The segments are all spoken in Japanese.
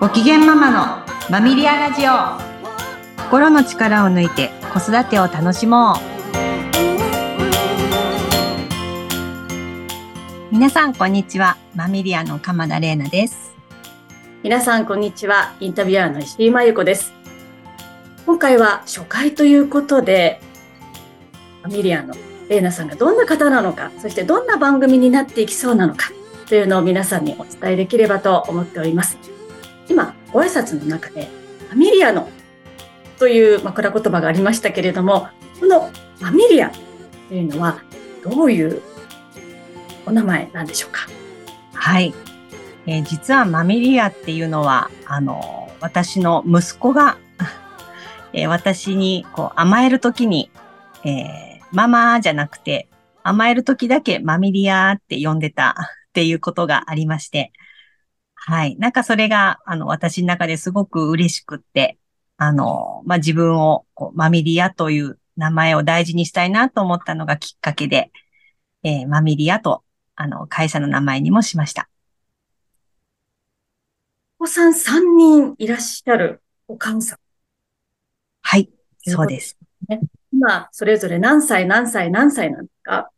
ご機嫌ママのマミリアラジオ。心の力を抜いて子育てを楽しもう。皆さんこんにちは。マミリアの鎌田玲奈です。皆さんこんにちは。インタビュアーの石井真由子です。今回は初回ということでマミリアの玲奈さんがどんな方なのかそしてどんな番組になっていきそうなのかというのを皆さんにお伝えできればと思っております。今、ご挨拶の中で、ファミリアのという枕言葉がありましたけれども、このファミリアというのはどういうお名前なんでしょうか？はい。えー、実はマミリアっていうのは、あの、私の息子が、えー、私にこう甘えるときに、えー、ママじゃなくて、甘えるときだけマミリアって呼んでたっていうことがありまして、はい。なんかそれが、あの、私の中ですごく嬉しくって、あの、まあ、自分を、こう、マミリアという名前を大事にしたいなと思ったのがきっかけで、えー、マミリアと、あの、会社の名前にもしました。お子さん3人いらっしゃるお母さん。はい、そうです。今、それぞれ何歳、何歳、何歳なんですか？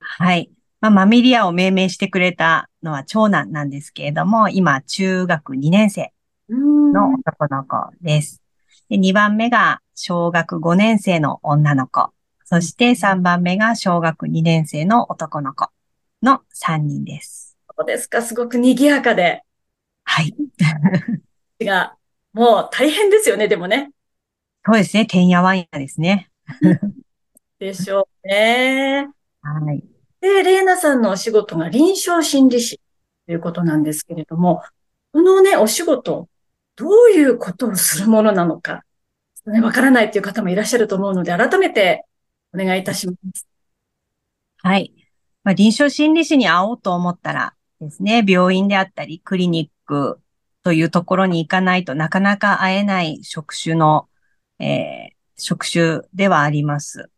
はい。まあ、マミリアを命名してくれたのは長男なんですけれども、今、中学2年生の男の子です。で2番目が小学5年生の女の子。そして3番目が小学2年生の男の子の3人です。そうですか、すごく賑やかで。はい。が、もう大変ですよね、でもね。そうですね、てんやわんやですね。でしょうね。はい。で、レーナさんのお仕事が臨床心理士ということなんですけれども、このね、お仕事、どういうことをするものなのか、ね、わからないという方もいらっしゃると思うので、改めてお願いいたします。はい。まあ、臨床心理士に会おうと思ったらですね、病院であったり、クリニックというところに行かないとなかなか会えない職種の、えー、職種ではあります。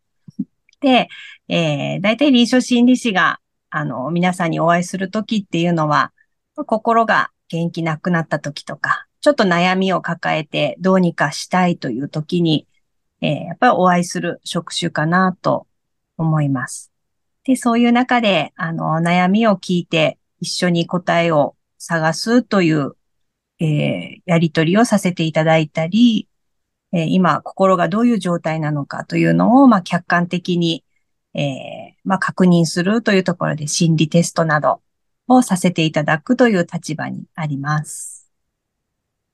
で、えー、大体臨床心理士が、あの、皆さんにお会いするときっていうのは、心が元気なくなったときとか、ちょっと悩みを抱えてどうにかしたいというときに、えー、やっぱりお会いする職種かなと思います。で、そういう中で、あの、悩みを聞いて一緒に答えを探すという、えー、やりとりをさせていただいたり、えー、今、心がどういう状態なのかというのを、まあ、客観的に、えー、まあ、確認するというところで心理テストなどをさせていただくという立場にあります。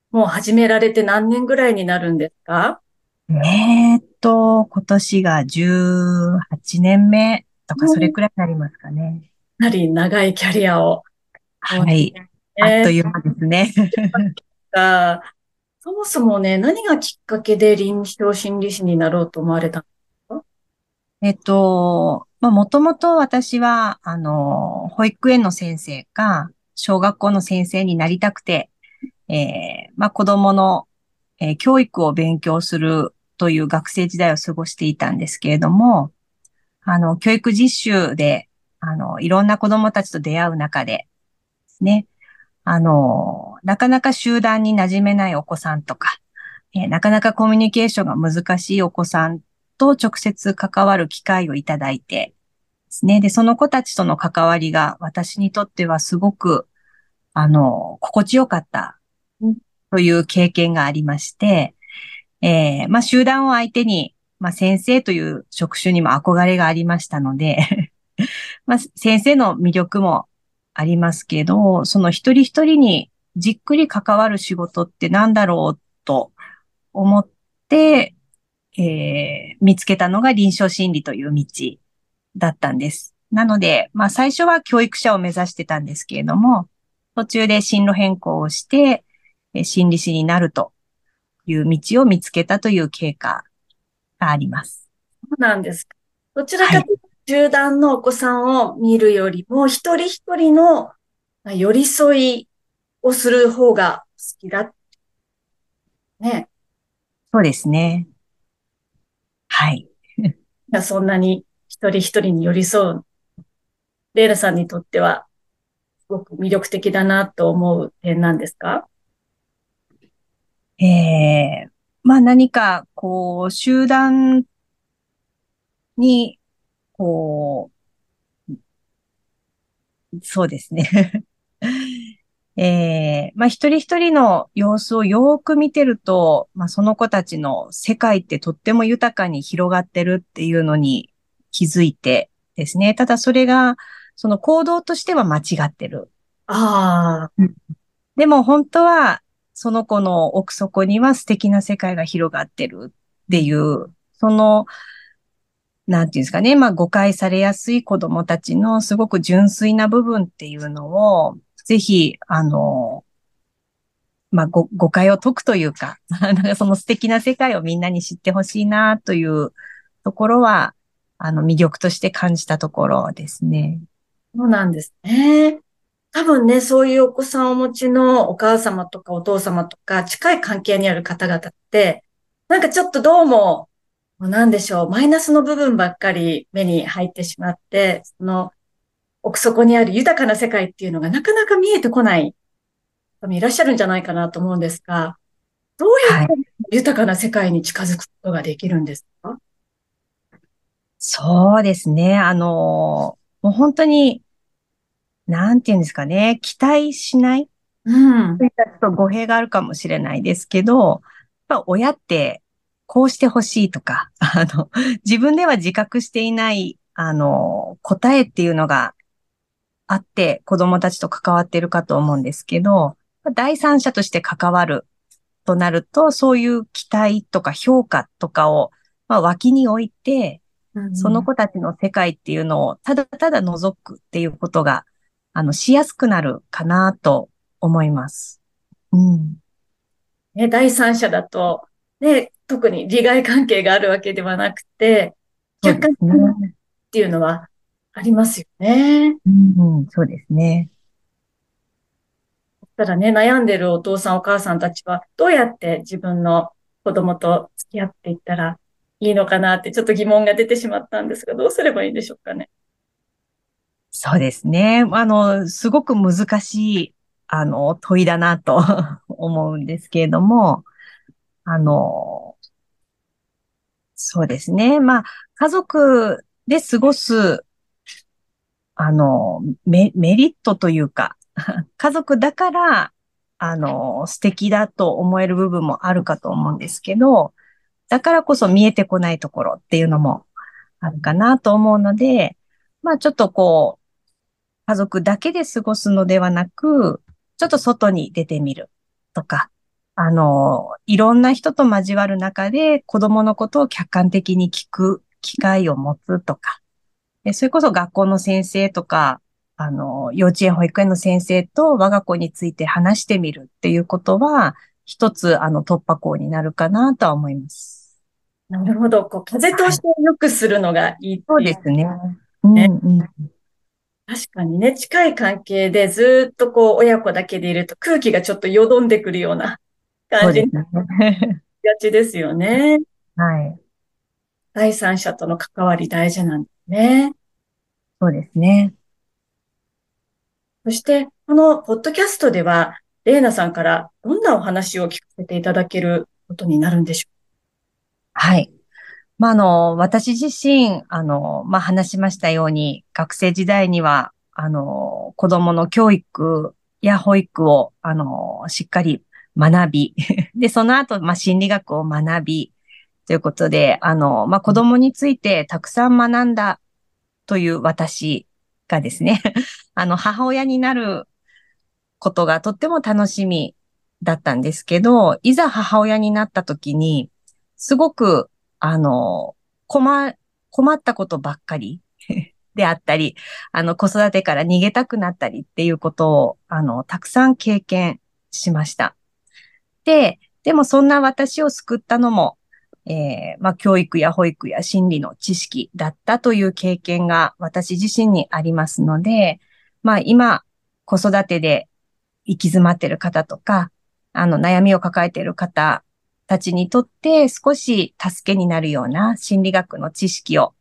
もう始められて何年ぐらいになるんですか？えー、っと、今年が18年目とかそれくらいになりますかね。かなり長いキャリアを。はい。あっという間ですね。そもそもね、何がきっかけで臨床心理士になろうと思われたんですか？えっと、まあ、もともと私は、あの、保育園の先生か、小学校の先生になりたくて、えー、まあ、子供の、えー、教育を勉強するという学生時代を過ごしていたんですけれども、あの、教育実習で、あの、いろんな子供たちと出会う中で、ね、あの、なかなか集団に馴染めないお子さんとか、えー、なかなかコミュニケーションが難しいお子さんと直接関わる機会をいただいてですね。で、その子たちとの関わりが私にとってはすごく、あの、心地よかったという経験がありまして、えー、まあ、集団を相手に、まあ、先生という職種にも憧れがありましたので まあ、先生の魅力もありますけど、その一人一人にじっくり関わる仕事って何だろうと思って、えー、見つけたのが臨床心理という道だったんです。なので、まあ最初は教育者を目指してたんですけれども、途中で進路変更をして、心理師になるという道を見つけたという経過があります。そうなんですか。どちらかというと、集団のお子さんを見るよりも、一人一人の寄り添いをする方が好きだ。ね。そうですね。はい。そんなに一人一人に寄り添う、レイラさんにとっては、すごく魅力的だなと思う点なんですか？えー、まあ何か、こう、集団に、こう、そうですね。えー、まあ一人一人の様子をよーく見てると、まあその子たちの世界ってとっても豊かに広がってるっていうのに気づいてですね。ただそれが、その行動としては間違ってる。ああ。でも本当は、その子の奥底には素敵な世界が広がってるっていう、その、なんていうんですかね。まあ誤解されやすい子供たちのすごく純粋な部分っていうのを、ぜひ、あの、まあ、ご、誤解を解くというか、なんかその素敵な世界をみんなに知ってほしいなというところは、あの、魅力として感じたところですね。そうなんですね。多分ね、そういうお子さんをお持ちのお母様とかお父様とか近い関係にある方々って、なんかちょっとどうも、なんでしょう、マイナスの部分ばっかり目に入ってしまって、その奥底にある豊かな世界っていうのがなかなか見えてこない方もいらっしゃるんじゃないかなと思うんですが、どうやって豊かな世界に近づくことができるんですか、はい、そうですね。あの、もう本当に、なんていうんですかね、期待しない。うん。ちょっと語弊があるかもしれないですけど、やっぱ親ってこうしてほしいとか、あの、自分では自覚していない、あの、答えっていうのがあって子供たちと関わっているかと思うんですけど、第三者として関わるとなると、そういう期待とか評価とかを、まあ、脇に置いて、その子たちの世界っていうのをただただ覗くっていうことが、あの、しやすくなるかなと思います。うん。ね、第三者だと、ね、特に利害関係があるわけではなくて、客観的っていうのはありますよね。うん、そうですね。ただね、悩んでるお父さんお母さんたちは、どうやって自分の子供と付き合っていったらいいのかなって、ちょっと疑問が出てしまったんですが、どうすればいいんでしょうかね。そうですね。あの、すごく難しい、あの、問いだなと 思うんですけれども、あの、そうですね。まあ、家族で過ごすあの、メメリットというか、家族だから、あの、素敵だと思える部分もあるかと思うんですけど、だからこそ見えてこないところっていうのもあるかなと思うので、まあちょっとこう、家族だけで過ごすのではなく、ちょっと外に出てみるとか、あの、いろんな人と交わる中で子供のことを客観的に聞く機会を持つとか、それこそ学校の先生とか、あの、幼稚園保育園の先生と我が子について話してみるっていうことは、一つ、あの、突破口になるかなとは思います。なるほど。こう、風通しを良くするのがいい、そうですね。うんうん、確かにね、近い関係でずっとこう、親子だけでいると空気がちょっとよどんでくるような 感じになりがちですよね。はい。第三者との関わり大事なんね。そうですね。そして、このポッドキャストでは、レイナさんからどんなお話を聞かせていただけることになるんでしょう？はい。まあ、あの、私自身、あの、まあ、話しましたように、学生時代には、あの、子供の教育や保育を、あの、しっかり学び、で、その後、まあ、心理学を学び、ということで、あの、まあ、子供についてたくさん学んだという私がですね、あの、母親になることがとっても楽しみだったんですけど、いざ母親になった時に、すごく、あの、困、困ったことばっかり であったり、あの、子育てから逃げたくなったりっていうことを、あの、たくさん経験しました。で、でもそんな私を救ったのも、えー、まあ、教育や保育や心理の知識だったという経験が私自身にありますので、まあ、今、子育てで行き詰まっている方とか、あの、悩みを抱えている方たちにとって少し助けになるような心理学の知識を、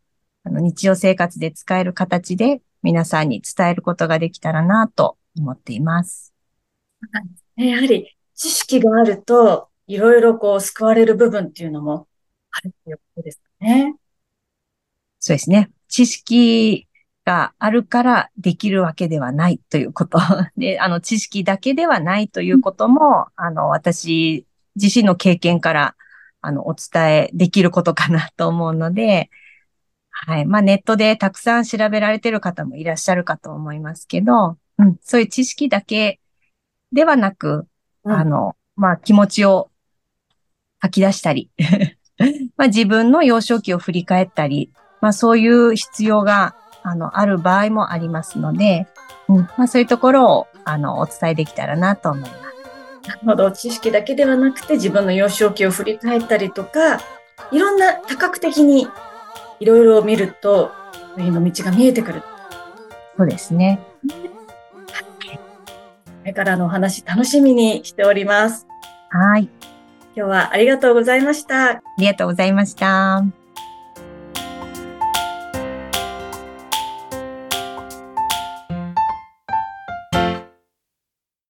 あの、日常生活で使える形で皆さんに伝えることができたらなと思っています。やはり知識があるといろいろこう救われる部分っていうのもあるっていうことですね。そうですね。知識があるからできるわけではないということ。で、あの、知識だけではないということも、あの、私自身の経験から、あの、お伝えできることかなと思うので、はい。まあ、ネットでたくさん調べられてる方もいらっしゃるかと思いますけど、うん、そういう知識だけではなく、うん、あの、まあ、気持ちを吐き出したり まあ、自分の幼少期を振り返ったり、まあ、そういう必要が、あの、ある場合もありますので、うん、まあ、そういうところを、あの、お伝えできたらなと思います。なるほど。知識だけではなくて、自分の幼少期を振り返ったりとか、いろんな多角的にいろいろ見ると、次の道が見えてくる。そうですね。これからのお話楽しみにしております。はい。今日はありがとうございました。ありがとうございました。